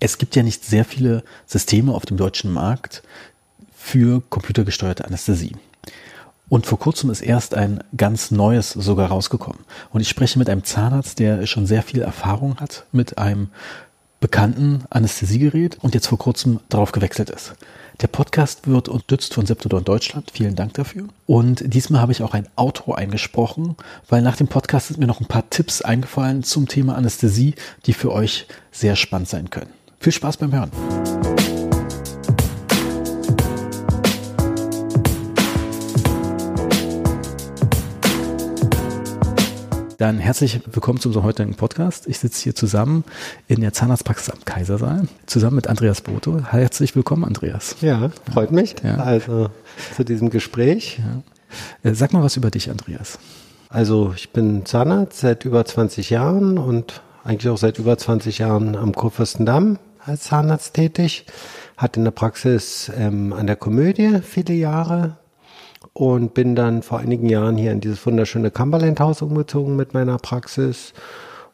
Es gibt ja nicht sehr viele Systeme auf dem deutschen Markt für computergesteuerte Anästhesie. Und vor kurzem ist erst ein ganz neues sogar rausgekommen. Und ich spreche mit einem Zahnarzt, der schon sehr viel Erfahrung hat mit einem bekannten Anästhesiegerät und jetzt vor kurzem darauf gewechselt ist. Der Podcast wird unterstützt von Septodon Deutschland. Vielen Dank dafür. Und diesmal habe ich auch ein Outro eingesprochen, weil nach dem Podcast sind mir noch ein paar Tipps eingefallen zum Thema Anästhesie, die für euch sehr spannend sein können. Viel Spaß beim Hören. Dann herzlich willkommen zu unserem heutigen Podcast. Ich sitze hier zusammen in der Zahnarztpraxis am Kaisersaal, zusammen mit Andreas Boto. Herzlich willkommen, Andreas. Ja, freut mich. Ja. Also zu diesem Gespräch. Ja. Äh, sag mal was über dich, Andreas. Also ich bin Zahnarzt seit über 20 Jahren und eigentlich auch seit über 20 Jahren am Kurfürstendamm als Zahnarzt tätig. Hatte eine Praxis ähm, an der Komödie viele Jahre, und bin dann vor einigen Jahren hier in dieses wunderschöne Cumberland-Haus umgezogen mit meiner Praxis.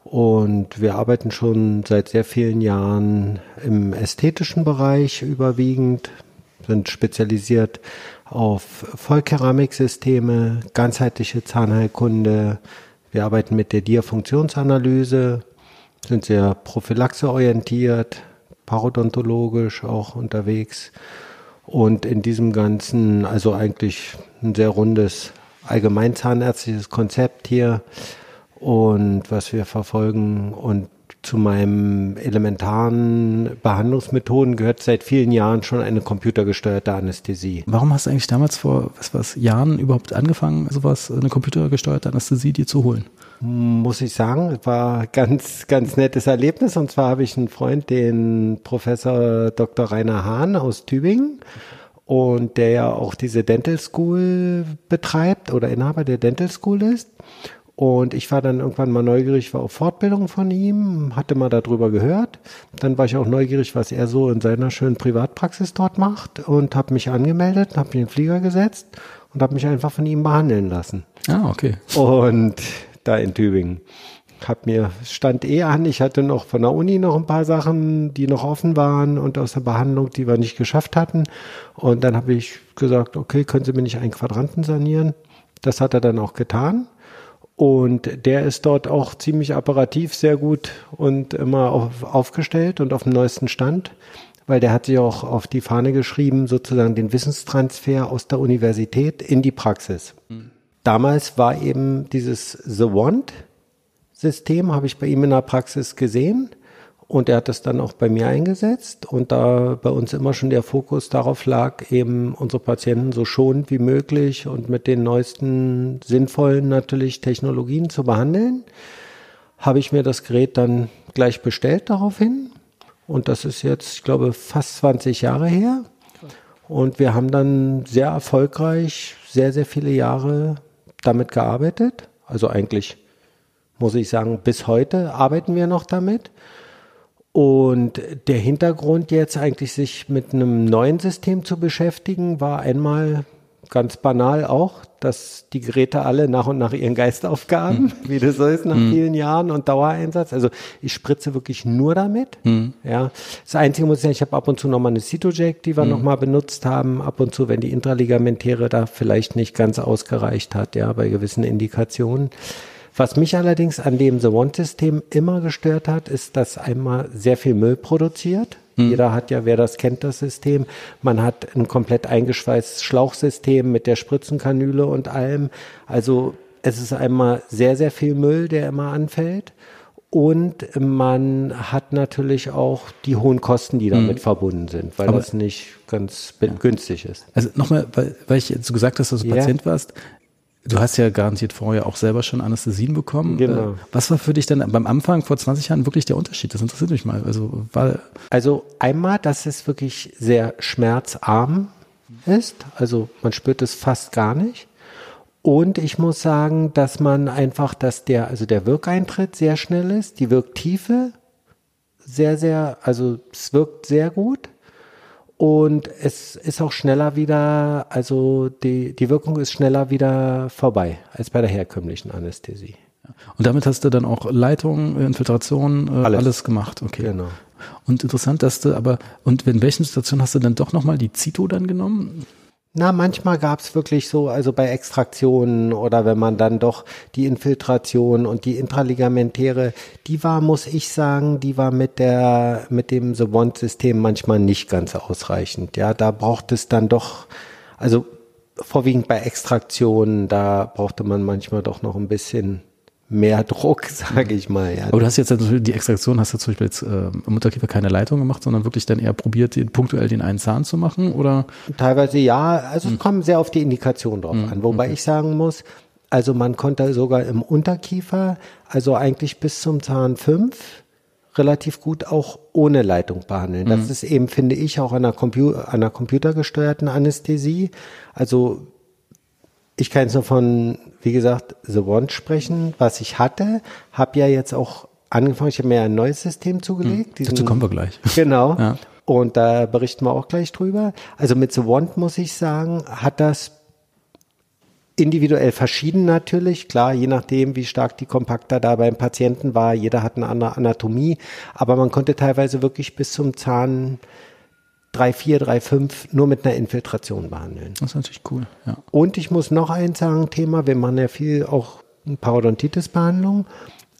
Und wir arbeiten schon seit sehr vielen Jahren im ästhetischen Bereich überwiegend, sind spezialisiert auf Vollkeramiksysteme, ganzheitliche Zahnheilkunde. Wir arbeiten mit der Dia-Funktionsanalyse, sind sehr prophylaxeorientiert, parodontologisch auch unterwegs und in diesem Ganzen, also eigentlich ein sehr rundes allgemeinzahnärztliches Konzept hier und was wir verfolgen und zu meinen elementaren Behandlungsmethoden gehört seit vielen Jahren schon eine computergesteuerte Anästhesie. Warum hast du eigentlich damals vor was, was Jahren überhaupt angefangen, sowas, eine computergesteuerte Anästhesie dir zu holen? Muss ich sagen, war ganz, ganz nettes Erlebnis. Und zwar habe ich einen Freund, den Professor Dr. Rainer Hahn aus Tübingen und der ja auch diese Dental School betreibt oder Inhaber der Dental School ist. Und ich war dann irgendwann mal neugierig, war auf Fortbildung von ihm, hatte mal darüber gehört. Dann war ich auch neugierig, was er so in seiner schönen Privatpraxis dort macht und habe mich angemeldet, habe mich in den Flieger gesetzt und habe mich einfach von ihm behandeln lassen. Ah, okay. Und da in Tübingen. Hab mir, stand eh an, ich hatte noch von der Uni noch ein paar Sachen, die noch offen waren und aus der Behandlung, die wir nicht geschafft hatten. Und dann habe ich gesagt, okay, können Sie mir nicht einen Quadranten sanieren? Das hat er dann auch getan. Und der ist dort auch ziemlich apparativ sehr gut und immer auf, aufgestellt und auf dem neuesten Stand, weil der hat sich auch auf die Fahne geschrieben, sozusagen den Wissenstransfer aus der Universität in die Praxis. Mhm damals war eben dieses The Wand System, habe ich bei ihm in der Praxis gesehen. Und er hat das dann auch bei mir eingesetzt. Und da bei uns immer schon der Fokus darauf lag, eben unsere Patienten so schonend wie möglich und mit den neuesten sinnvollen natürlich Technologien zu behandeln, habe ich mir das Gerät dann gleich bestellt daraufhin. Und das ist jetzt, ich glaube, fast 20 Jahre her. Und wir haben dann sehr erfolgreich sehr, sehr viele Jahre damit gearbeitet. Also eigentlich muss ich sagen, bis heute arbeiten wir noch damit. Und der Hintergrund jetzt eigentlich sich mit einem neuen System zu beschäftigen, war einmal ganz banal auch, dass die Geräte alle nach und nach ihren Geist aufgaben, mhm. wie das so ist nach mhm. vielen Jahren und Dauereinsatz. Also ich spritze wirklich nur damit. Mhm. Ja, das Einzige muss ich sagen, ich habe ab und zu nochmal eine Cytojack, die wir mhm. nochmal benutzt haben, ab und zu, wenn die Intraligamentäre da vielleicht nicht ganz ausgereicht hat, ja, bei gewissen Indikationen. Was mich allerdings an dem The One-System immer gestört hat, ist, dass einmal sehr viel Müll produziert. Hm. Jeder hat ja, wer das kennt, das System. Man hat ein komplett eingeschweißtes Schlauchsystem mit der Spritzenkanüle und allem. Also es ist einmal sehr, sehr viel Müll, der immer anfällt. Und man hat natürlich auch die hohen Kosten, die damit mhm. verbunden sind, weil Aber, das nicht ganz ja. günstig ist. Also nochmal, weil, weil ich jetzt so gesagt hast, dass du ja. Patient warst, Du hast ja garantiert vorher auch selber schon Anästhesien bekommen. Genau. Äh, was war für dich denn beim Anfang vor 20 Jahren wirklich der Unterschied? Das interessiert mich mal. Also, war also einmal, dass es wirklich sehr schmerzarm ist. Also man spürt es fast gar nicht. Und ich muss sagen, dass man einfach, dass der, also der Wirkeintritt sehr schnell ist, die Wirktiefe sehr, sehr, also es wirkt sehr gut. Und es ist auch schneller wieder, also die, die Wirkung ist schneller wieder vorbei als bei der herkömmlichen Anästhesie. Und damit hast du dann auch Leitung, Infiltration, äh, alles. alles gemacht. Okay. Genau. Und interessant, dass du aber, und in welchen Situationen hast du dann doch nochmal die Zito dann genommen? Na, manchmal gab's wirklich so, also bei Extraktionen oder wenn man dann doch die Infiltration und die intraligamentäre, die war, muss ich sagen, die war mit der, mit dem The Bond-System manchmal nicht ganz ausreichend. Ja, da braucht es dann doch, also vorwiegend bei Extraktionen, da brauchte man manchmal doch noch ein bisschen mehr Druck, sage ich mal. Ja. Aber du hast jetzt die Extraktion, hast du zum Beispiel jetzt äh, im Mutterkiefer keine Leitung gemacht, sondern wirklich dann eher probiert, den, punktuell den einen Zahn zu machen, oder? Teilweise ja, also es hm. kommt sehr auf die Indikation drauf hm. an, wobei okay. ich sagen muss, also man konnte sogar im Unterkiefer, also eigentlich bis zum Zahn 5, relativ gut auch ohne Leitung behandeln. Das mhm. ist eben, finde ich, auch an einer, Compu einer computergesteuerten Anästhesie. Also ich kann jetzt nur von, wie gesagt, The One sprechen, was ich hatte, habe ja jetzt auch angefangen, ich habe mir ein neues System zugelegt. Hm, dazu kommen wir gleich. Genau. Ja. Und da berichten wir auch gleich drüber. Also mit The One muss ich sagen, hat das individuell verschieden natürlich, klar, je nachdem, wie stark die Kompakter da beim Patienten war. Jeder hat eine andere Anatomie, aber man konnte teilweise wirklich bis zum Zahn 3,4, 3,5 nur mit einer Infiltration behandeln. Das ist natürlich cool. Ja. Und ich muss noch eins sagen, Thema, wir machen ja viel auch Parodontitis-Behandlung.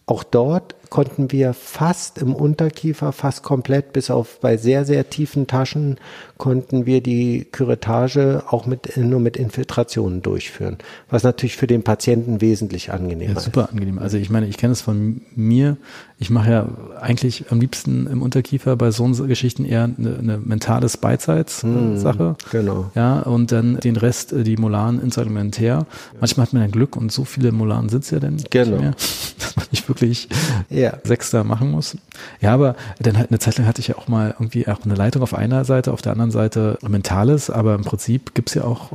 Auch dort konnten wir fast im Unterkiefer, fast komplett, bis auf bei sehr, sehr tiefen Taschen, konnten wir die Küretage auch mit, nur mit Infiltrationen durchführen. Was natürlich für den Patienten wesentlich angenehmer ja, super ist. angenehm. Also ich meine, ich kenne es von mir. Ich mache ja eigentlich am liebsten im Unterkiefer bei so Geschichten eher eine, eine mentale Beidseits-Sache. Hm, genau. Ja, und dann den Rest, äh, die Molaren instrumentär. Manchmal hat man ja Glück und so viele Molaren es ja dann genau. nicht mehr, dass man nicht wirklich ja. Sechster machen muss. Ja, aber dann halt eine Zeit lang hatte ich ja auch mal irgendwie auch eine Leitung auf einer Seite, auf der anderen Seite Mentales, aber im Prinzip gibt es ja auch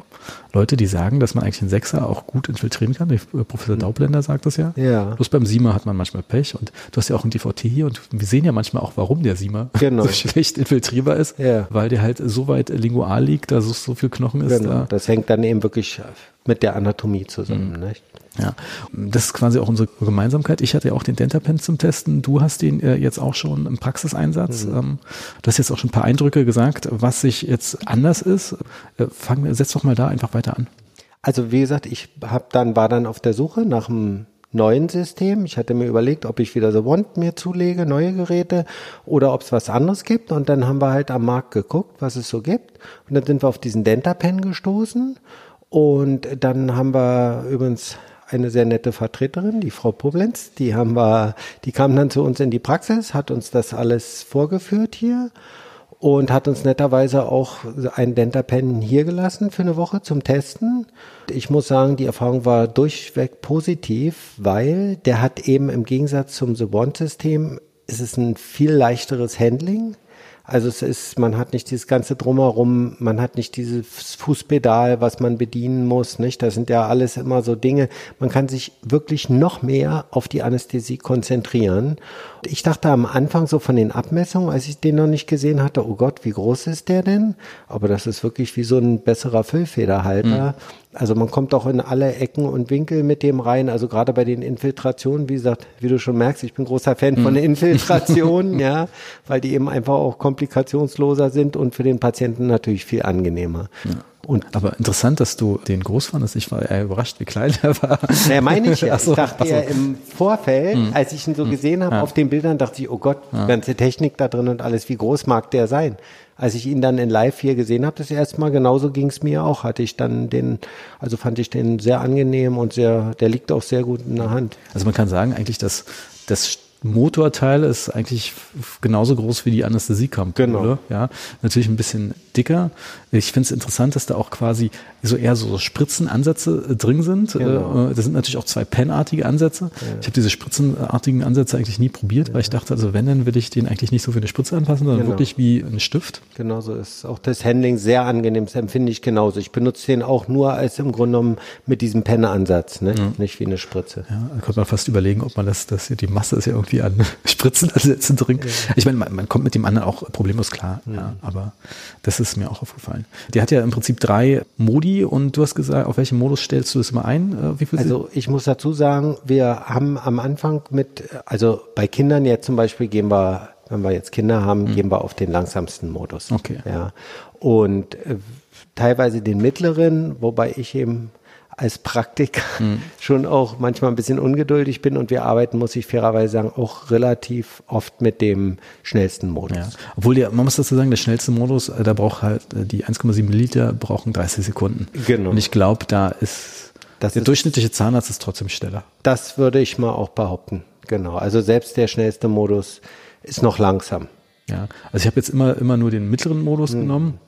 Leute, die sagen, dass man eigentlich einen Sechser auch gut infiltrieren kann. Der Professor Daubländer sagt das ja. Ja. Bloß beim Siemer hat man manchmal Pech und du hast ja auch einen DVT hier und wir sehen ja manchmal auch, warum der Siemer genau. so schlecht infiltrierbar ist, ja. weil der halt so weit lingual liegt, da so, so viel Knochen ist. Genau. Da. Das hängt dann eben wirklich mit der Anatomie zusammen. Mhm. Nicht? Ja, das ist quasi auch unsere Gemeinsamkeit. Ich hatte ja auch den DentaPen zum Testen. Du hast den äh, jetzt auch schon im Praxiseinsatz. Mhm. Ähm, du hast jetzt auch schon ein paar Eindrücke gesagt, was sich jetzt anders ist. Äh, fang, setz doch mal da einfach weiter an. Also wie gesagt, ich hab dann war dann auf der Suche nach einem neuen System. Ich hatte mir überlegt, ob ich wieder The Wand mir zulege, neue Geräte oder ob es was anderes gibt. Und dann haben wir halt am Markt geguckt, was es so gibt. Und dann sind wir auf diesen DentaPen gestoßen. Und dann haben wir übrigens eine sehr nette Vertreterin, die Frau Poblenz. Die haben wir, die kam dann zu uns in die Praxis, hat uns das alles vorgeführt hier und hat uns netterweise auch einen Dentapen hier gelassen für eine Woche zum Testen. Ich muss sagen, die Erfahrung war durchweg positiv, weil der hat eben im Gegensatz zum The Bond-System, ist es ein viel leichteres Handling. Also es ist, man hat nicht dieses ganze Drumherum, man hat nicht dieses Fußpedal, was man bedienen muss, nicht? Das sind ja alles immer so Dinge. Man kann sich wirklich noch mehr auf die Anästhesie konzentrieren. Ich dachte am Anfang so von den Abmessungen, als ich den noch nicht gesehen hatte, oh Gott, wie groß ist der denn? Aber das ist wirklich wie so ein besserer Füllfederhalter. Mhm. Also man kommt auch in alle Ecken und Winkel mit dem rein. Also gerade bei den Infiltrationen, wie gesagt, wie du schon merkst, ich bin großer Fan von mhm. Infiltrationen, ja, weil die eben einfach auch komplikationsloser sind und für den Patienten natürlich viel angenehmer. Ja. Und aber interessant, dass du den groß fandest. Ich war eher überrascht, wie klein er war. Ja, meine ich ja. Ich dachte ja im Vorfeld, hm. als ich ihn so hm. gesehen habe ja. auf den Bildern, dachte ich, oh Gott, ja. ganze Technik da drin und alles, wie groß mag der sein? Als ich ihn dann in Live hier gesehen habe, das erste Mal, genauso ging es mir auch. Hatte ich dann den, also fand ich den sehr angenehm und sehr, der liegt auch sehr gut in der Hand. Also man kann sagen eigentlich, dass das Motorteil ist eigentlich genauso groß wie die Anästhesiekampulle. Genau. Ja, natürlich ein bisschen dicker. Ich finde es interessant, dass da auch quasi so eher so Spritzenansätze äh, drin sind. Genau. Äh, das sind natürlich auch zwei Penartige Ansätze. Ja. Ich habe diese spritzenartigen Ansätze eigentlich nie probiert, ja. weil ich dachte, also wenn, dann will ich den eigentlich nicht so für eine Spritze anpassen, sondern genau. wirklich wie ein Stift. Genauso ist auch das Handling sehr angenehm. Das empfinde ich genauso. Ich benutze den auch nur als im Grunde genommen mit diesem Penneansatz, ne? Ja. nicht wie eine Spritze. Ja, da könnte man fast überlegen, ob man das, das hier, die Masse ist ja irgendwie an Spritzenansätzen drin. Ich meine, man, man, kommt mit dem anderen auch problemlos klar, ja, aber das ist mir auch aufgefallen. Der hat ja im Prinzip drei Modi und du hast gesagt, auf welchen Modus stellst du das immer ein? Äh, also ich muss dazu sagen, wir haben am Anfang mit, also bei Kindern jetzt zum Beispiel gehen wir wenn wir jetzt Kinder haben, mhm. gehen wir auf den langsamsten Modus. Okay. Ja. Und äh, teilweise den mittleren, wobei ich eben als Praktiker mhm. schon auch manchmal ein bisschen ungeduldig bin und wir arbeiten, muss ich fairerweise sagen, auch relativ oft mit dem schnellsten Modus. Ja. Obwohl der, man muss dazu sagen, der schnellste Modus, äh, da braucht halt äh, die 1,7 Liter brauchen 30 Sekunden. Genau. Und ich glaube, da ist das der ist, durchschnittliche Zahnarzt ist trotzdem schneller. Das würde ich mal auch behaupten. Genau. Also selbst der schnellste Modus ist noch langsam. Ja, also ich habe jetzt immer, immer nur den mittleren Modus mhm. genommen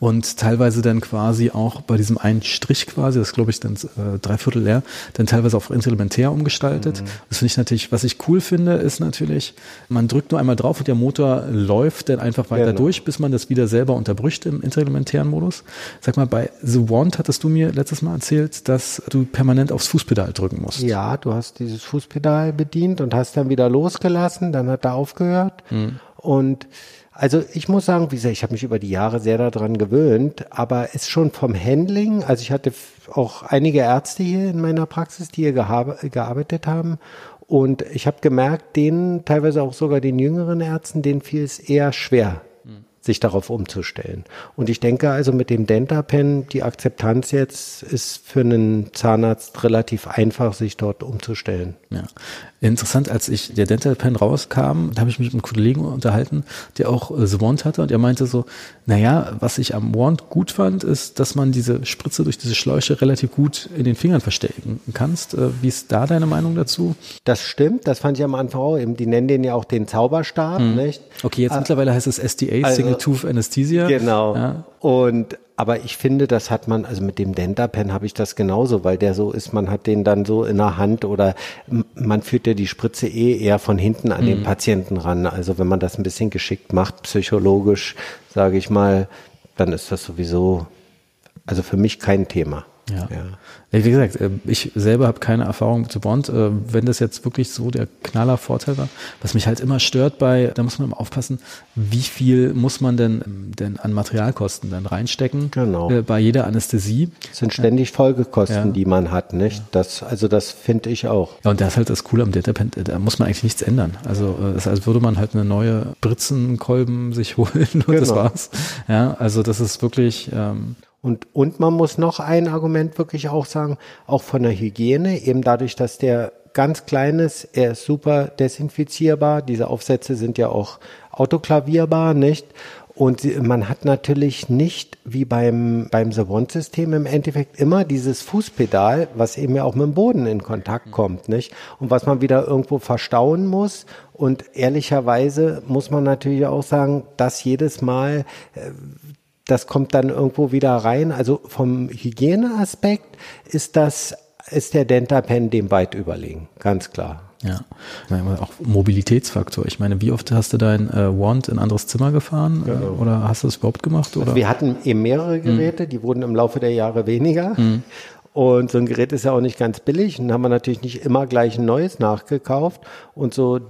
und teilweise dann quasi auch bei diesem einen Strich quasi, das glaube ich dann äh, dreiviertel leer, dann teilweise auf Instrumentär umgestaltet. Mhm. Das finde ich natürlich, was ich cool finde, ist natürlich, man drückt nur einmal drauf und der Motor läuft dann einfach weiter genau. durch, bis man das wieder selber unterbricht im instrumentären Modus. Sag mal, bei The Wand hattest du mir letztes Mal erzählt, dass du permanent aufs Fußpedal drücken musst. Ja, du hast dieses Fußpedal bedient und hast dann wieder losgelassen, dann hat er aufgehört mhm. und also ich muss sagen, wie gesagt, ich habe mich über die Jahre sehr daran gewöhnt, aber es ist schon vom Handling, also ich hatte auch einige Ärzte hier in meiner Praxis, die hier gearbeitet haben. Und ich habe gemerkt, denen, teilweise auch sogar den jüngeren Ärzten, denen fiel es eher schwer, sich darauf umzustellen. Und ich denke also mit dem DentaPen, die Akzeptanz jetzt ist für einen Zahnarzt relativ einfach, sich dort umzustellen. Ja. Interessant, als ich der DentaPen rauskam, da habe ich mich mit einem Kollegen unterhalten, der auch äh, The Wand hatte und er meinte so, naja, was ich am Wand gut fand, ist, dass man diese Spritze durch diese Schläuche relativ gut in den Fingern verstecken kannst. Äh, wie ist da deine Meinung dazu? Das stimmt, das fand ich am Anfang auch. Die nennen den ja auch den Zauberstab, hm. nicht? Okay, jetzt äh, mittlerweile heißt es SDA, also, Single Tooth Anesthesia. Genau. Ja. Und aber ich finde, das hat man, also mit dem Dentapen habe ich das genauso, weil der so ist, man hat den dann so in der Hand oder man führt ja die Spritze eh eher von hinten an mhm. den Patienten ran. Also wenn man das ein bisschen geschickt macht, psychologisch, sage ich mal, dann ist das sowieso, also für mich kein Thema. Ja. ja. Wie gesagt, äh, ich selber habe keine Erfahrung mit Bond. Äh, wenn das jetzt wirklich so der knaller Vorteil war, was mich halt immer stört bei, da muss man immer aufpassen, wie viel muss man denn, denn an Materialkosten dann reinstecken genau. Äh, bei jeder Anästhesie. Das sind ständig Folgekosten, ja. die man hat, nicht? Das, also das finde ich auch. Ja, und das ist halt das Coole am Datapen, da muss man eigentlich nichts ändern. Also es ist, als würde man halt eine neue Britzenkolben sich holen und genau. das war's. Ja, also das ist wirklich ähm, und, und man muss noch ein Argument wirklich auch sagen, auch von der Hygiene, eben dadurch, dass der ganz klein ist, er ist super desinfizierbar. Diese Aufsätze sind ja auch autoklavierbar, nicht? Und man hat natürlich nicht wie beim, beim Savant-System im Endeffekt immer dieses Fußpedal, was eben ja auch mit dem Boden in Kontakt kommt, nicht? Und was man wieder irgendwo verstauen muss. Und ehrlicherweise muss man natürlich auch sagen, dass jedes Mal äh, das kommt dann irgendwo wieder rein. Also vom Hygieneaspekt ist das, ist der Dentapen dem weit überlegen, ganz klar. Ja, auch Mobilitätsfaktor. Ich meine, wie oft hast du dein äh, Wand in ein anderes Zimmer gefahren genau. oder hast du das überhaupt gemacht? Oder? Also wir hatten eben mehrere Geräte, mhm. die wurden im Laufe der Jahre weniger. Mhm. Und so ein Gerät ist ja auch nicht ganz billig. Und haben wir natürlich nicht immer gleich ein neues nachgekauft. Und so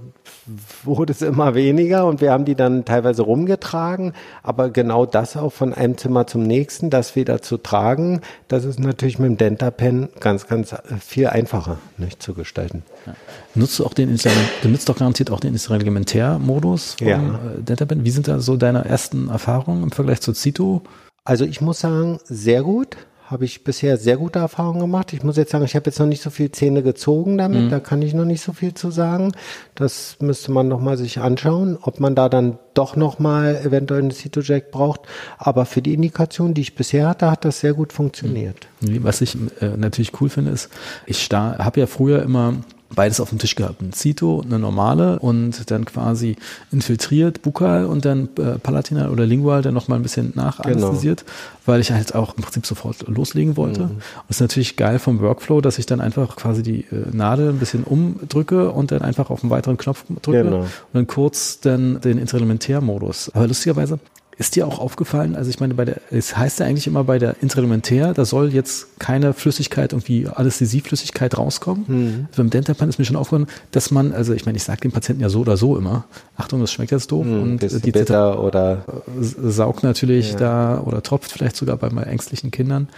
wurde es immer weniger und wir haben die dann teilweise rumgetragen. Aber genau das auch von einem Zimmer zum nächsten, das wieder zu tragen, das ist natürlich mit dem DentaPen ganz, ganz viel einfacher nicht zu gestalten. Ja. Nutzt du auch den, du nutzt doch garantiert auch den Instrumentärmodus vom ja. Äh, DentaPen. Wie sind da so deine ersten Erfahrungen im Vergleich zu Zito? Also ich muss sagen, sehr gut habe ich bisher sehr gute Erfahrungen gemacht. Ich muss jetzt sagen, ich habe jetzt noch nicht so viel Zähne gezogen damit, mhm. da kann ich noch nicht so viel zu sagen. Das müsste man nochmal sich anschauen, ob man da dann doch nochmal eventuell eine Citojack braucht. Aber für die Indikation, die ich bisher hatte, hat das sehr gut funktioniert. Mhm. Was ich äh, natürlich cool finde, ist, ich habe ja früher immer beides auf dem Tisch gehabt. Ein Zito, eine normale und dann quasi infiltriert, bukal und dann äh, palatinal oder lingual dann nochmal ein bisschen nachanästhesiert, genau. weil ich halt auch im Prinzip sofort loslegen wollte. Mhm. Und es ist natürlich geil vom Workflow, dass ich dann einfach quasi die äh, Nadel ein bisschen umdrücke und dann einfach auf einen weiteren Knopf drücke genau. und dann kurz dann den Instrumentärmodus. Aber lustigerweise Ist dir auch aufgefallen, also ich meine, bei der, es heißt ja eigentlich immer bei der Intralumentär, da soll jetzt keine Flüssigkeit, irgendwie Anästhesieflüssigkeit rauskommen. Mhm. Beim Dentapan ist mir schon aufgefallen, dass man, also ich meine, ich sage dem Patienten ja so oder so immer, Achtung, das schmeckt jetzt doof. Mhm, und die bitter oder saugt natürlich ja. da oder tropft vielleicht sogar bei mal ängstlichen Kindern.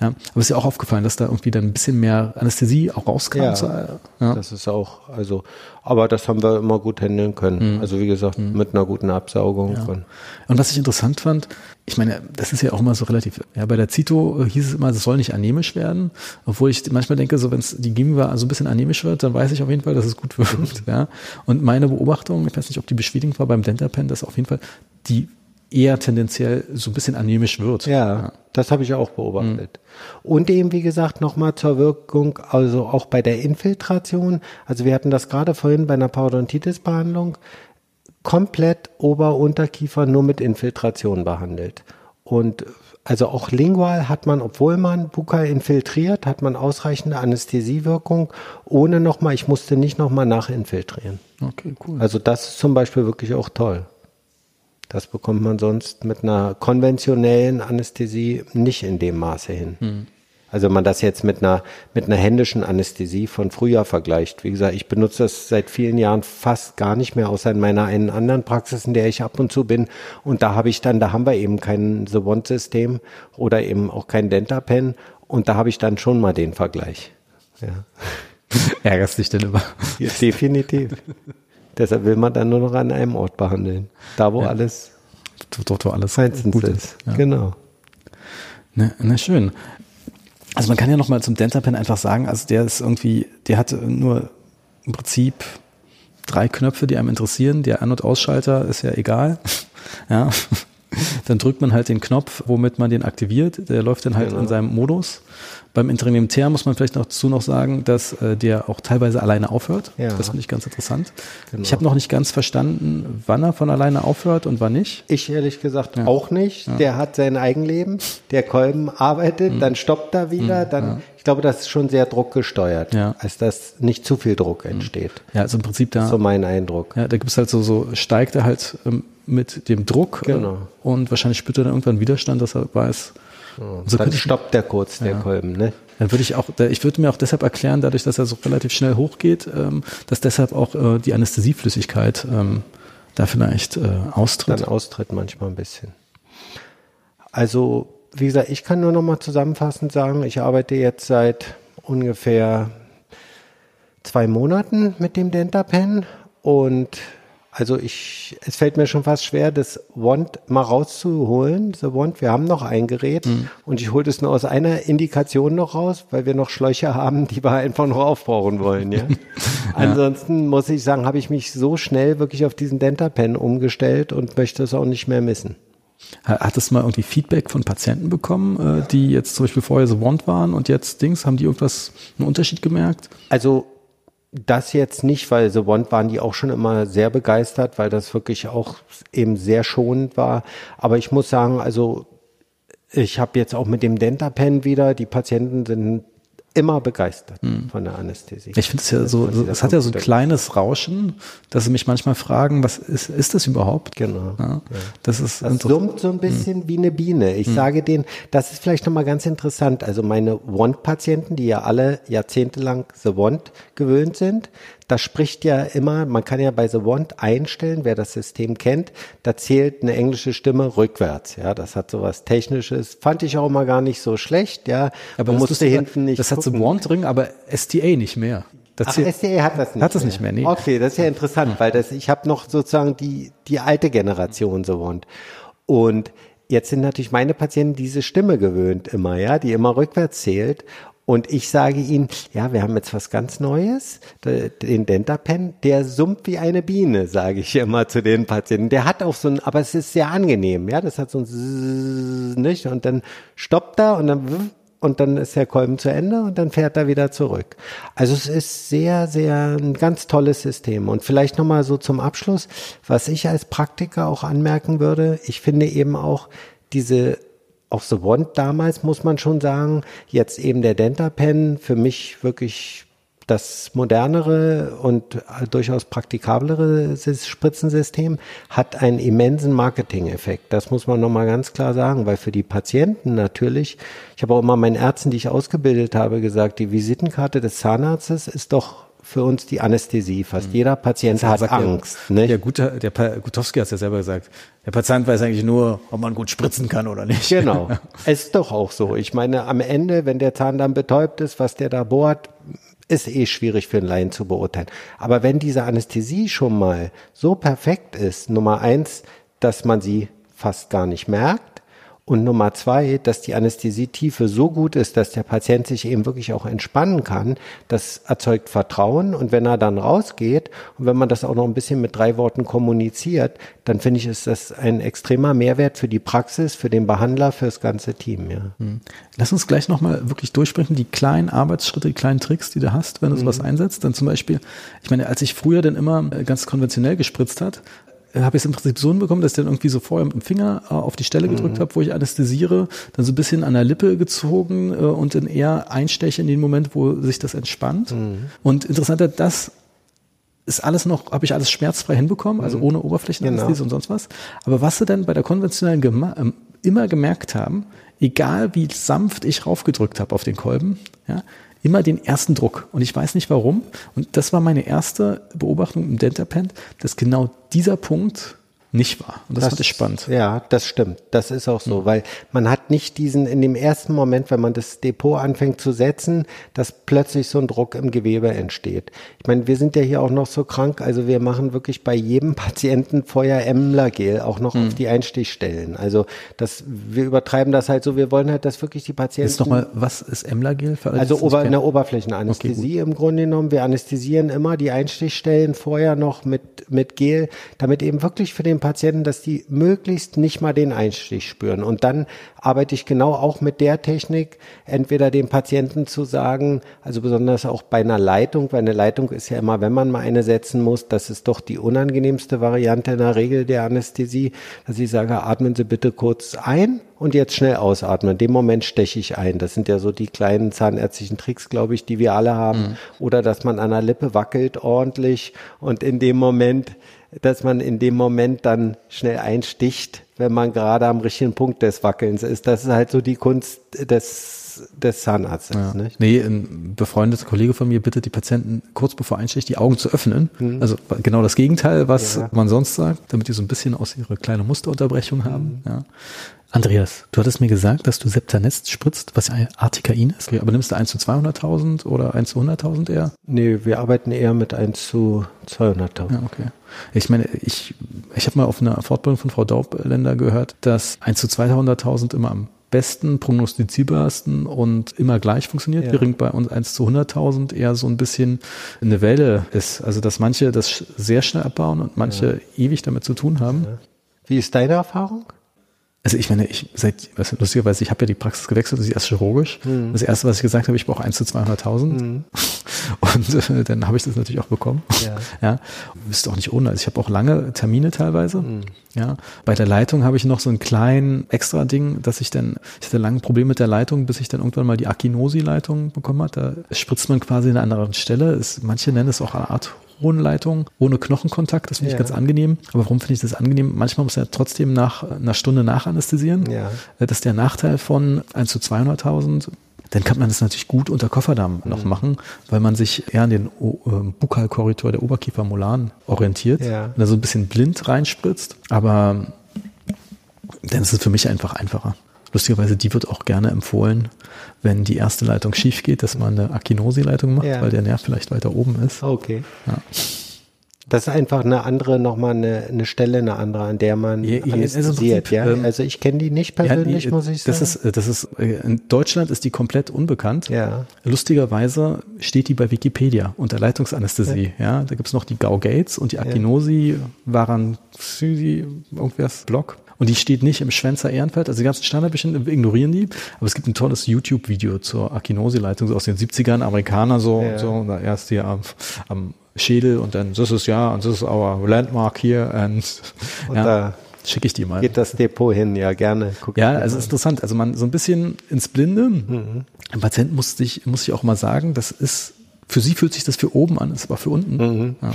Ja, aber es ist ja auch aufgefallen, dass da irgendwie dann ein bisschen mehr Anästhesie auch rauskam. Ja, ja. das ist auch, also, aber das haben wir immer gut handeln können. Mhm. Also wie gesagt, mhm. mit einer guten Absaugung. Ja. Und was ich interessant fand, ich meine, das ist ja auch immer so relativ, ja, bei der Zito hieß es immer, es soll nicht anämisch werden, obwohl ich manchmal denke, so wenn es die Gimba so ein bisschen anämisch wird, dann weiß ich auf jeden Fall, dass es gut wirkt, ja. Und meine Beobachtung, ich weiß nicht, ob die beschwingt war beim Dentapen, dass auf jeden Fall die eher tendenziell so ein bisschen anämisch wird. Ja, ja. das habe ich auch beobachtet. Mhm. Und eben, wie gesagt, nochmal zur Wirkung, also auch bei der Infiltration. Also wir hatten das gerade vorhin bei einer Parodontitis-Behandlung komplett Ober-Unterkiefer nur mit Infiltration behandelt. Und also auch lingual hat man, obwohl man Buka infiltriert, hat man ausreichende Anästhesiewirkung, ohne nochmal, ich musste nicht nochmal nachinfiltrieren. Okay, cool. Also das ist zum Beispiel wirklich auch toll. Das bekommt man sonst mit einer konventionellen Anästhesie nicht in dem Maße hin. Hm. Also wenn man das jetzt mit einer, mit einer händischen Anästhesie von früher vergleicht. Wie gesagt, ich benutze das seit vielen Jahren fast gar nicht mehr, außer in meiner einen anderen Praxis, in der ich ab und zu bin. Und da habe ich dann, da haben wir eben kein The One-System oder eben auch kein Dentapen. Und da habe ich dann schon mal den Vergleich. Ja. Ärgerst dich denn immer? Ja, definitiv. Deshalb will man dann nur noch an einem Ort behandeln. Da, wo ja. alles, dort, wo alles gut ist. ist. Ja. Genau. Na, na schön. Also man kann ja noch mal zum DentaPen einfach sagen, also der ist irgendwie, der hat nur im Prinzip drei Knöpfe, die einem interessieren. Der An- und Ausschalter ist ja egal. ja. Dann drückt man halt den Knopf, womit man den aktiviert. Der läuft dann halt genau. in seinem Modus. Beim Interimitären muss man vielleicht noch dazu noch sagen, dass äh, der auch teilweise alleine aufhört. Ja. Das finde ich ganz interessant. Genau. Ich habe noch nicht ganz verstanden, wann er von alleine aufhört und wann nicht. Ich ehrlich gesagt ja. auch nicht. Ja. Der hat sein Eigenleben. Der Kolben arbeitet, mhm. dann stoppt er wieder, mhm. dann ich glaube, das ist schon sehr druckgesteuert, ja. als dass nicht zu viel Druck entsteht. Ja, also im Prinzip da. So mein Eindruck. Ja, da gibt es halt so, so steigt er halt ähm, mit dem Druck genau. äh, und wahrscheinlich spürt er dann irgendwann Widerstand, dass er weiß, Oh, so dann stoppt der kurz, der ja. Kolben, ne? Dann würde ich auch, ich würde mir auch deshalb erklären, dadurch, dass er so relativ schnell hochgeht, ähm, dass deshalb auch äh, die Anästhesieflüssigkeit ähm, da vielleicht äh, austritt. Dann austritt manchmal ein bisschen. Also, wie gesagt, ich kann nur noch mal zusammenfassend sagen, ich arbeite jetzt seit ungefähr zwei Monaten mit dem DentaPen und also ich, es fällt mir schon fast schwer, das Wand mal rauszuholen. The Wand, wir haben noch ein Gerät mhm. und ich hole das nur aus einer Indikation noch raus, weil wir noch Schläuche haben, die wir einfach noch aufbrauchen wollen. Ja? ja. Ansonsten muss ich sagen, habe ich mich so schnell wirklich auf diesen Dentapen umgestellt und möchte es auch nicht mehr missen. Hattest du mal irgendwie Feedback von Patienten bekommen, äh, die jetzt zum Beispiel vorher The Wand waren und jetzt Dings, haben die irgendwas, einen Unterschied gemerkt? Also das jetzt nicht, weil The Wand waren die auch schon immer sehr begeistert, weil das wirklich auch eben sehr schonend war. Aber ich muss sagen, also ich habe jetzt auch mit dem Dentapen wieder, die Patienten sind immer begeistert hm. von der Anästhesie. Ich finde es ja so, es hat ja so ein kleines Rauschen, dass sie mich manchmal fragen, was ist, ist das überhaupt? Genau. Ja, Das ist das summt so ein bisschen hm. wie eine Biene. Ich hm. sage denen, das ist vielleicht nochmal ganz interessant. Also meine Wand-Patienten, die ja alle jahrzehntelang The Wand gewöhnt sind, da spricht ja immer, man kann ja bei The Wand einstellen, wer das System kennt, da zählt eine englische Stimme rückwärts. Ja, das hat sowas Technisches. Fand ich auch mal gar nicht so schlecht. Ja, aber man musste hinten nicht. Das gucken. hat The Wand drin, aber STA nicht mehr. Das Ach, STA hat das nicht. Hat das mehr. nicht mehr, nee. Okay, das ist ja interessant, weil das, ich habe noch sozusagen die, die alte Generation The Wand. Und jetzt sind natürlich meine Patienten diese Stimme gewöhnt immer, ja, die immer rückwärts zählt. Und ich sage ihnen, ja, wir haben jetzt was ganz Neues, den Dentapen, der summt wie eine Biene, sage ich immer zu den Patienten. Der hat auch so ein, aber es ist sehr angenehm, ja, das hat so ein Zzz, nicht und dann stoppt er und dann und dann ist der Kolben zu Ende und dann fährt er wieder zurück. Also es ist sehr, sehr ein ganz tolles System. Und vielleicht nochmal so zum Abschluss, was ich als Praktiker auch anmerken würde, ich finde eben auch diese auch The Wand damals, muss man schon sagen. Jetzt eben der Dentapen, für mich wirklich das modernere und durchaus praktikablere Spritzensystem hat einen immensen Marketing-Effekt. Das muss man nochmal ganz klar sagen, weil für die Patienten natürlich, ich habe auch immer meinen Ärzten, die ich ausgebildet habe, gesagt, die Visitenkarte des Zahnarztes ist doch für uns die Anästhesie. Fast mhm. jeder Patient hat Angst. Ne? Der, Gute, der Gutowski hat es ja selber gesagt. Der Patient weiß eigentlich nur, ob man gut spritzen kann oder nicht. Genau. es ist doch auch so. Ich meine, am Ende, wenn der Zahn dann betäubt ist, was der da bohrt, ist eh schwierig für einen Laien zu beurteilen. Aber wenn diese Anästhesie schon mal so perfekt ist, Nummer eins, dass man sie fast gar nicht merkt, und Nummer zwei, dass die Anästhesietiefe so gut ist, dass der Patient sich eben wirklich auch entspannen kann. Das erzeugt Vertrauen. Und wenn er dann rausgeht und wenn man das auch noch ein bisschen mit drei Worten kommuniziert, dann finde ich, ist das ein extremer Mehrwert für die Praxis, für den Behandler, für das ganze Team. Ja. Hm. Lass uns gleich nochmal wirklich durchsprechen, die kleinen Arbeitsschritte, die kleinen Tricks, die du hast, wenn du sowas mhm. einsetzt. Dann zum Beispiel, ich meine, als ich früher dann immer ganz konventionell gespritzt hat, habe ich es im Prinzip so hinbekommen, dass ich dann irgendwie so vorher mit dem Finger äh, auf die Stelle gedrückt mhm. habe, wo ich anästhesiere, dann so ein bisschen an der Lippe gezogen äh, und dann eher einsteche in den Moment, wo sich das entspannt. Mhm. Und interessanter, das ist alles noch, habe ich alles schmerzfrei hinbekommen, also mhm. ohne Oberflächenanästhesie genau. und sonst was. Aber was sie dann bei der konventionellen Gema ähm, immer gemerkt haben, egal wie sanft ich raufgedrückt habe auf den Kolben, ja, immer den ersten Druck. Und ich weiß nicht warum. Und das war meine erste Beobachtung im Dentapen, dass genau dieser Punkt nicht war. Und das, das fand ich spannend. Ja, das stimmt. Das ist auch so, mhm. weil man hat nicht diesen, in dem ersten Moment, wenn man das Depot anfängt zu setzen, dass plötzlich so ein Druck im Gewebe entsteht. Ich meine, wir sind ja hier auch noch so krank, also wir machen wirklich bei jedem Patienten vorher Emlergel auch noch mhm. auf die Einstichstellen. Also das, wir übertreiben das halt so, wir wollen halt, dass wirklich die Patienten. Jetzt nochmal, was ist Emlergel? Für also Ober, eine Oberflächenanästhesie okay, im Grunde genommen. Wir anästhesieren immer die Einstichstellen vorher noch mit, mit Gel, damit eben wirklich für den Patienten, dass die möglichst nicht mal den Einstich spüren. Und dann arbeite ich genau auch mit der Technik, entweder dem Patienten zu sagen, also besonders auch bei einer Leitung, weil eine Leitung ist ja immer, wenn man mal eine setzen muss, das ist doch die unangenehmste Variante in der Regel der Anästhesie, dass ich sage, atmen Sie bitte kurz ein und jetzt schnell ausatmen. In dem Moment steche ich ein. Das sind ja so die kleinen zahnärztlichen Tricks, glaube ich, die wir alle haben. Mhm. Oder dass man an der Lippe wackelt ordentlich und in dem Moment dass man in dem Moment dann schnell einsticht, wenn man gerade am richtigen Punkt des Wackelns ist. Das ist halt so die Kunst des des Zahnarztes. Ja. Nicht? Nee, ein befreundeter Kollege von mir bittet die Patienten kurz bevor Einstich die Augen zu öffnen. Mhm. Also genau das Gegenteil, was ja. man sonst sagt, damit die so ein bisschen aus ihrer kleinen Musterunterbrechung haben. Mhm. Ja. Andreas, du hattest mir gesagt, dass du Septanest spritzt, was ja Artikain ist. Okay, aber nimmst du 1 zu 200.000 oder 1 zu 100.000 eher? Nee, wir arbeiten eher mit 1 zu 200.000. Ja, okay. Ich meine, ich, ich habe mal auf einer Fortbildung von Frau Daubländer gehört, dass 1 zu 200.000 immer am besten, prognostizierbarsten und immer gleich funktioniert, ja. während bei uns 1 zu 100.000 eher so ein bisschen eine Welle ist. Also, dass manche das sehr schnell abbauen und manche ja. ewig damit zu tun haben. Ja. Wie ist deine Erfahrung? Also ich meine, ich seit, was lustigerweise, ich habe ja die Praxis gewechselt, das ist erst chirurgisch. Mhm. Das erste, was ich gesagt habe, ich brauche 1 zu 200.000. Mhm. Und äh, dann habe ich das natürlich auch bekommen. Ja. ja. Ist auch nicht ohne. Also ich habe auch lange Termine teilweise. Mhm. Ja. Bei der Leitung habe ich noch so ein kleinen extra Ding, dass ich dann, ich hatte lange Probleme mit der Leitung, bis ich dann irgendwann mal die Akinosi-Leitung bekommen hat. Da spritzt man quasi in einer anderen Stelle. Ist, manche nennen es auch eine Art Leitung ohne Knochenkontakt. Das finde ich ganz angenehm. Aber warum finde ich das angenehm? Manchmal muss er trotzdem nach einer Stunde nachanästhesieren. Ja. Äh, das ist der Nachteil von 1 zu 200.000 dann kann man das natürlich gut unter Kofferdamm mhm. noch machen, weil man sich eher an den äh, Bukalkorridor der Oberkiefermolaren orientiert ja. und da so ein bisschen blind reinspritzt. Aber dann ist es für mich einfach einfacher. Lustigerweise, die wird auch gerne empfohlen, wenn die erste Leitung schief geht, dass man eine Akinosi-Leitung macht, ja. weil der Nerv vielleicht weiter oben ist. Okay. Ja. Das ist einfach eine andere, nochmal eine, eine Stelle, eine andere, an der man ja, anästhesiert. Ja, ähm, also ich kenne die nicht persönlich, ja, die, muss ich sagen. Das ist, das ist, äh, in Deutschland ist die komplett unbekannt. Ja. Lustigerweise steht die bei Wikipedia unter Leitungsanästhesie. Ja, ja da gibt's noch die Gau Gates und die Akinosi waren irgendwas Blog. Und die steht nicht im Schwänzer Ehrenfeld. Also die ganzen Standardbestände ignorieren die. Aber es gibt ein tolles YouTube-Video zur Akinosi-Leitung so aus den 70ern, Amerikaner so, ja. so da erst hier am, am Schädel und dann, das ist ja, und das ist our landmark hier. Und, und ja, da schicke ich die mal. Geht das Depot hin, ja, gerne. Guck ja, also ist interessant. Also man so ein bisschen ins Blinde. Mhm. Ein Patient muss sich, muss ich auch mal sagen, das ist für sie fühlt sich das für oben an, ist aber für unten. Mhm. Ja.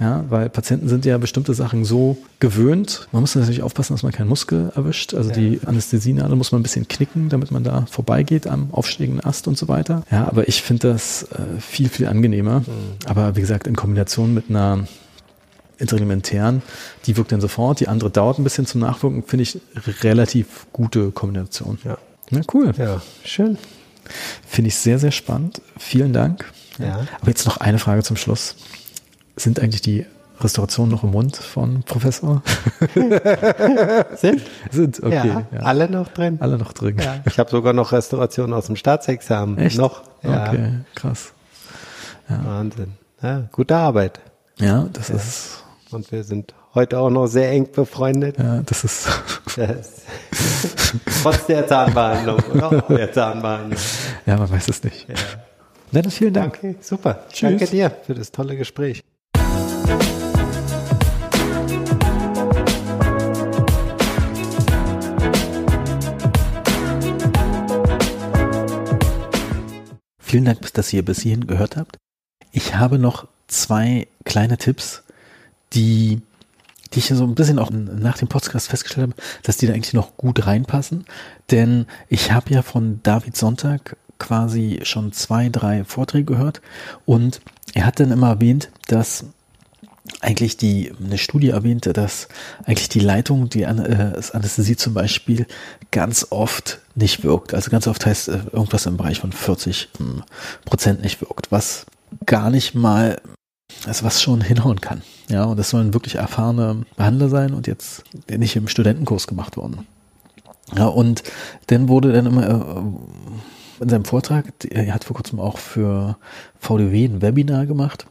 ja, weil Patienten sind ja bestimmte Sachen so gewöhnt. Man muss natürlich aufpassen, dass man keinen Muskel erwischt. Also ja. die Anästhesienadel muss man ein bisschen knicken, damit man da vorbeigeht am aufsteigenden Ast und so weiter. Ja, aber ich finde das äh, viel, viel angenehmer. Mhm. Aber wie gesagt, in Kombination mit einer instrumentären, die wirkt dann sofort, die andere dauert ein bisschen zum Nachwirken, finde ich relativ gute Kombination. Ja. Na cool. Ja, schön. Finde ich sehr, sehr spannend. Vielen Dank. Ja. Aber jetzt noch eine Frage zum Schluss. Sind eigentlich die Restaurationen noch im Mund von Professor? Sind? Sind, okay. Ja, ja. Alle noch drin? Alle noch drin. Ja. Ich habe sogar noch Restaurationen aus dem Staatsexamen. Echt? Noch. Ja. Okay, krass. Wahnsinn. Ja, gute Arbeit. Ja, das ist. Und wir sind heute auch noch sehr eng befreundet. Ja, das ist. Das, trotz der Zahnbehandlung oder der Zahnbehandlung. Ja, man weiß es nicht. Dennis, vielen Dank. Okay, super. Tschüss. Danke dir für das tolle Gespräch. Vielen Dank, dass ihr bis hierhin gehört habt. Ich habe noch zwei kleine Tipps, die, die ich so ein bisschen auch nach dem Podcast festgestellt habe, dass die da eigentlich noch gut reinpassen. Denn ich habe ja von David Sonntag quasi schon zwei, drei Vorträge gehört und er hat dann immer erwähnt, dass eigentlich die eine Studie erwähnte, dass eigentlich die Leitung, die An äh, Anästhesie zum Beispiel ganz oft nicht wirkt. Also ganz oft heißt äh, irgendwas im Bereich von 40 hm, Prozent nicht wirkt, was gar nicht mal also was schon hinhauen kann. Ja, und das sollen wirklich erfahrene Behandler sein und jetzt nicht im Studentenkurs gemacht worden. Ja, und dann wurde dann immer äh, in seinem Vortrag, er hat vor kurzem auch für VDW ein Webinar gemacht,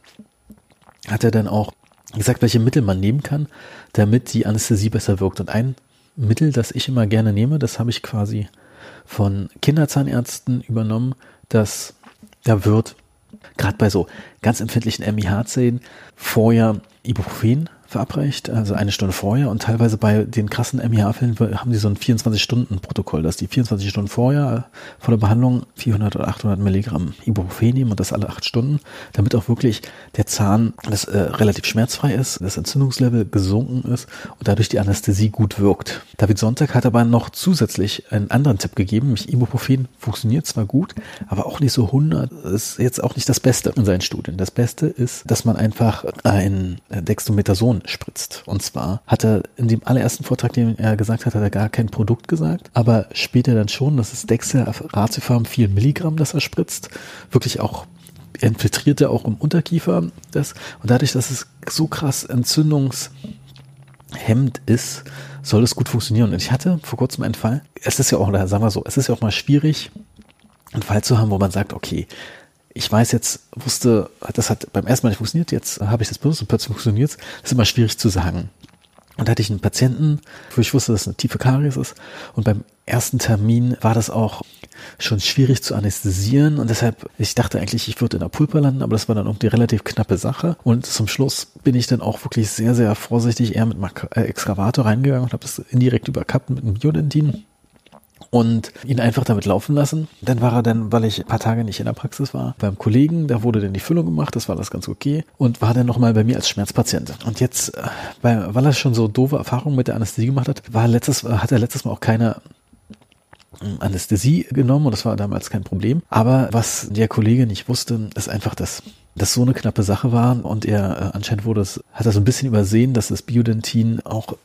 hat er dann auch gesagt, welche Mittel man nehmen kann, damit die Anästhesie besser wirkt. Und ein Mittel, das ich immer gerne nehme, das habe ich quasi von Kinderzahnärzten übernommen, das da wird gerade bei so ganz empfindlichen MIH-Zähnen vorher Ibuprofen verabreicht, also eine Stunde vorher und teilweise bei den krassen MIH-Fällen haben die so ein 24-Stunden-Protokoll, dass die 24 Stunden vorher vor der Behandlung 400 oder 800 Milligramm Ibuprofen nehmen und das alle acht Stunden, damit auch wirklich der Zahn das, äh, relativ schmerzfrei ist, das Entzündungslevel gesunken ist und dadurch die Anästhesie gut wirkt. David Sonntag hat aber noch zusätzlich einen anderen Tipp gegeben, nämlich Ibuprofen funktioniert zwar gut, aber auch nicht so 100, ist jetzt auch nicht das Beste in seinen Studien. Das Beste ist, dass man einfach ein Dextromethason spritzt. Und zwar hat er in dem allerersten Vortrag, den er gesagt hat, hat er gar kein Produkt gesagt, aber später dann schon, das ist Dexter Ratiofarm 4 Milligramm, das er spritzt, wirklich auch infiltriert er auch im Unterkiefer das und dadurch, dass es so krass entzündungshemmend ist, soll es gut funktionieren. Und ich hatte vor kurzem einen Fall, es ist ja auch, sagen wir so, es ist ja auch mal schwierig, einen Fall zu haben, wo man sagt, okay, ich weiß jetzt, wusste, das hat beim ersten Mal nicht funktioniert, jetzt habe ich das benutzt und plötzlich funktioniert es. Das ist immer schwierig zu sagen. Und da hatte ich einen Patienten, wo ich wusste, dass es eine tiefe Karies ist. Und beim ersten Termin war das auch schon schwierig zu anästhesieren. Und deshalb, ich dachte eigentlich, ich würde in der Pulpa landen, aber das war dann die relativ knappe Sache. Und zum Schluss bin ich dann auch wirklich sehr, sehr vorsichtig eher mit äh, Exkravator reingegangen und habe das indirekt überkappt mit einem Biodentin und ihn einfach damit laufen lassen. Dann war er dann, weil ich ein paar Tage nicht in der Praxis war, beim Kollegen, da wurde dann die Füllung gemacht, das war das ganz okay und war dann nochmal bei mir als Schmerzpatient. Und jetzt, äh, weil, er schon so doofe Erfahrungen mit der Anästhesie gemacht hat, war letztes, hat er letztes Mal auch keine ähm, Anästhesie genommen und das war damals kein Problem. Aber was der Kollege nicht wusste, ist einfach, dass das so eine knappe Sache war und er äh, anscheinend wurde es, hat er so ein bisschen übersehen, dass das Biodentin auch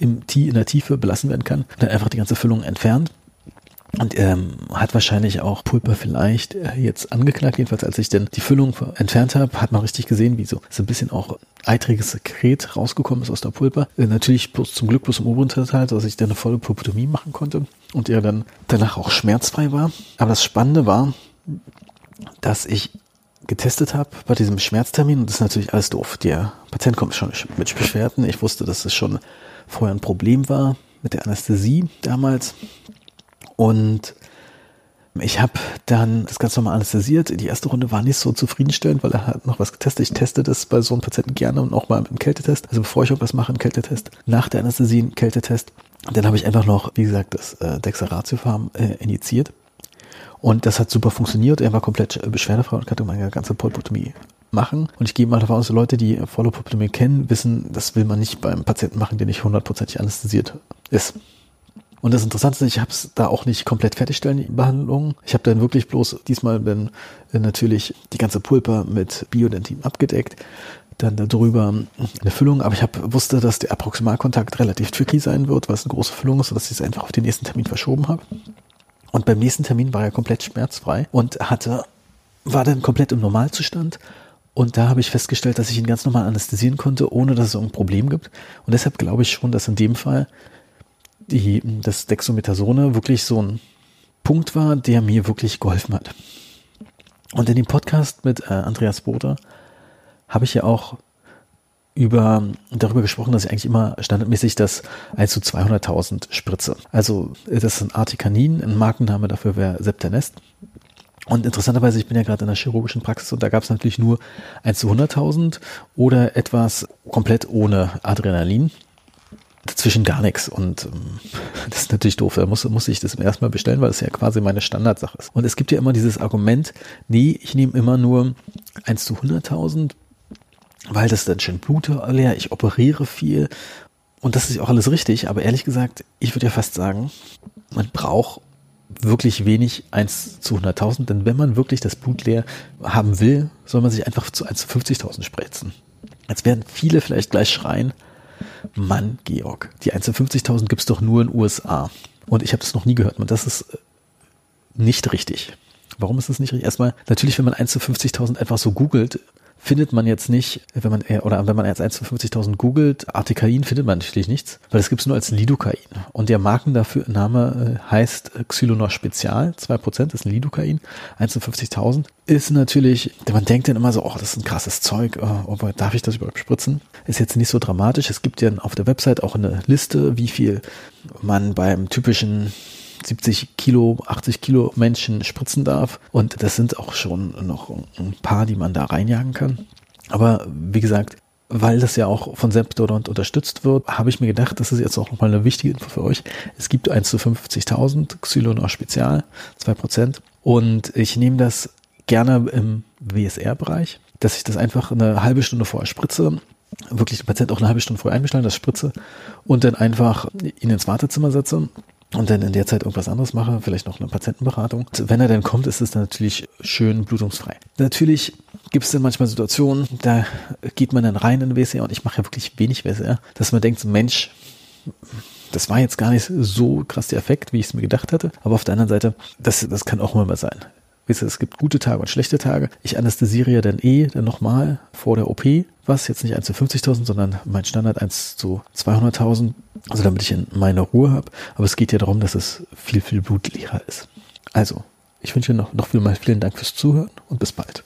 im, in der Tiefe belassen werden kann. Dann einfach die ganze Füllung entfernt. Und ähm, hat wahrscheinlich auch Pulper vielleicht äh, jetzt angeknackt. Jedenfalls, als ich dann die Füllung entfernt habe, hat man richtig gesehen, wie so, so ein bisschen auch eitriges Sekret rausgekommen ist aus der Pulper. Äh, natürlich bloß zum Glück bloß im oberen Teil, dass ich dann eine volle Pulpotomie machen konnte und er dann danach auch schmerzfrei war. Aber das Spannende war, dass ich getestet habe bei diesem Schmerztermin und das ist natürlich alles doof. Der Patient kommt schon mit Beschwerden. Ich wusste, dass es schon vorher ein Problem war mit der Anästhesie damals. Und ich habe dann das ganz normal anästhesiert. Die erste Runde war nicht so zufriedenstellend, weil er hat noch was getestet. Ich teste das bei so einem Patienten gerne und auch mal mit einem Kältetest. Also bevor ich irgendwas mache, einen Kältetest. Nach der Anästhesie einen Kältetest. dann habe ich einfach noch, wie gesagt, das äh, Dexaratiofarm äh, injiziert. Und das hat super funktioniert. Er war komplett beschwerdefrei und konnte meine ganze Polpotomie machen. Und ich gehe mal davon aus, Leute, die Follow-Polpotomie kennen, wissen, das will man nicht beim Patienten machen, der nicht hundertprozentig anästhesiert ist. Und das Interessante ist, ich habe es da auch nicht komplett fertigstellen, die Behandlung. Ich habe dann wirklich bloß diesmal dann äh, natürlich die ganze Pulpa mit Biodentin abgedeckt, dann darüber eine Füllung, aber ich hab, wusste, dass der Approximalkontakt relativ tricky sein wird, weil es eine große Füllung ist, sodass ich es einfach auf den nächsten Termin verschoben habe. Und beim nächsten Termin war er komplett schmerzfrei und hatte, war dann komplett im Normalzustand. Und da habe ich festgestellt, dass ich ihn ganz normal anästhesieren konnte, ohne dass es irgendein Problem gibt. Und deshalb glaube ich schon, dass in dem Fall die, das Dexometasone wirklich so ein Punkt war, der mir wirklich geholfen hat. Und in dem Podcast mit äh, Andreas Boter habe ich ja auch über, darüber gesprochen, dass ich eigentlich immer standardmäßig das 1 zu 200.000 spritze. Also das ist ein Artikanin, ein Markenname dafür wäre Septanest. Und interessanterweise, ich bin ja gerade in der chirurgischen Praxis und da gab es natürlich nur 1 zu 100.000 oder etwas komplett ohne Adrenalin dazwischen gar nichts. Und ähm, das ist natürlich doof. Da muss, muss ich das erstmal bestellen, weil es ja quasi meine Standardsache ist. Und es gibt ja immer dieses Argument, nee, ich nehme immer nur 1 zu 100.000, weil das dann schön Blut leer, ich operiere viel. Und das ist auch alles richtig. Aber ehrlich gesagt, ich würde ja fast sagen, man braucht wirklich wenig 1 zu 100.000, denn wenn man wirklich das Blut leer haben will, soll man sich einfach zu 1 zu 50.000 spritzen. Jetzt werden viele vielleicht gleich schreien, Mann, Georg, die 150.000 gibt es doch nur in USA. Und ich habe das noch nie gehört. Und das ist äh, nicht richtig. Warum ist das nicht richtig? Erstmal, natürlich, wenn man 1 zu 50.000 einfach so googelt, findet man jetzt nicht, wenn man, oder wenn man jetzt 1 zu 50.000 googelt, Artikain findet man natürlich nichts, weil das gibt es nur als Lidocain. Und der Marken dafür Name äh, heißt Xylonor Spezial, 2% ist ein Lidocain, 1 zu 50.000 ist natürlich, man denkt dann immer so, oh, das ist ein krasses Zeug, oh, darf ich das überhaupt spritzen? Ist jetzt nicht so dramatisch. Es gibt ja auf der Website auch eine Liste, wie viel man beim typischen 70 Kilo, 80 Kilo Menschen spritzen darf. Und das sind auch schon noch ein paar, die man da reinjagen kann. Aber wie gesagt, weil das ja auch von Septodont unterstützt wird, habe ich mir gedacht, das ist jetzt auch nochmal eine wichtige Info für euch. Es gibt 1 zu 50.000 Xylonor Spezial, 2%. Und ich nehme das gerne im WSR-Bereich, dass ich das einfach eine halbe Stunde vorher spritze, wirklich den Patient auch eine halbe Stunde vorher einbestellen, das spritze und dann einfach ihn ins Wartezimmer setze und dann in der Zeit irgendwas anderes mache, vielleicht noch eine Patientenberatung. Wenn er dann kommt, ist es dann natürlich schön blutungsfrei. Natürlich gibt es dann manchmal Situationen, da geht man dann rein in WCR und ich mache ja wirklich wenig WCR, dass man denkt, Mensch, das war jetzt gar nicht so krass der Effekt, wie ich es mir gedacht hatte. Aber auf der anderen Seite, das, das kann auch mal sein. Weißt du, es gibt gute Tage und schlechte Tage. Ich anästhesiere ja dann eh dann nochmal vor der OP was, jetzt nicht 1 zu 50.000, sondern mein Standard 1 zu 200.000, also damit ich in meine Ruhe habe. Aber es geht ja darum, dass es viel, viel blutleerer ist. Also, ich wünsche noch, noch viel mal vielen Dank fürs Zuhören und bis bald.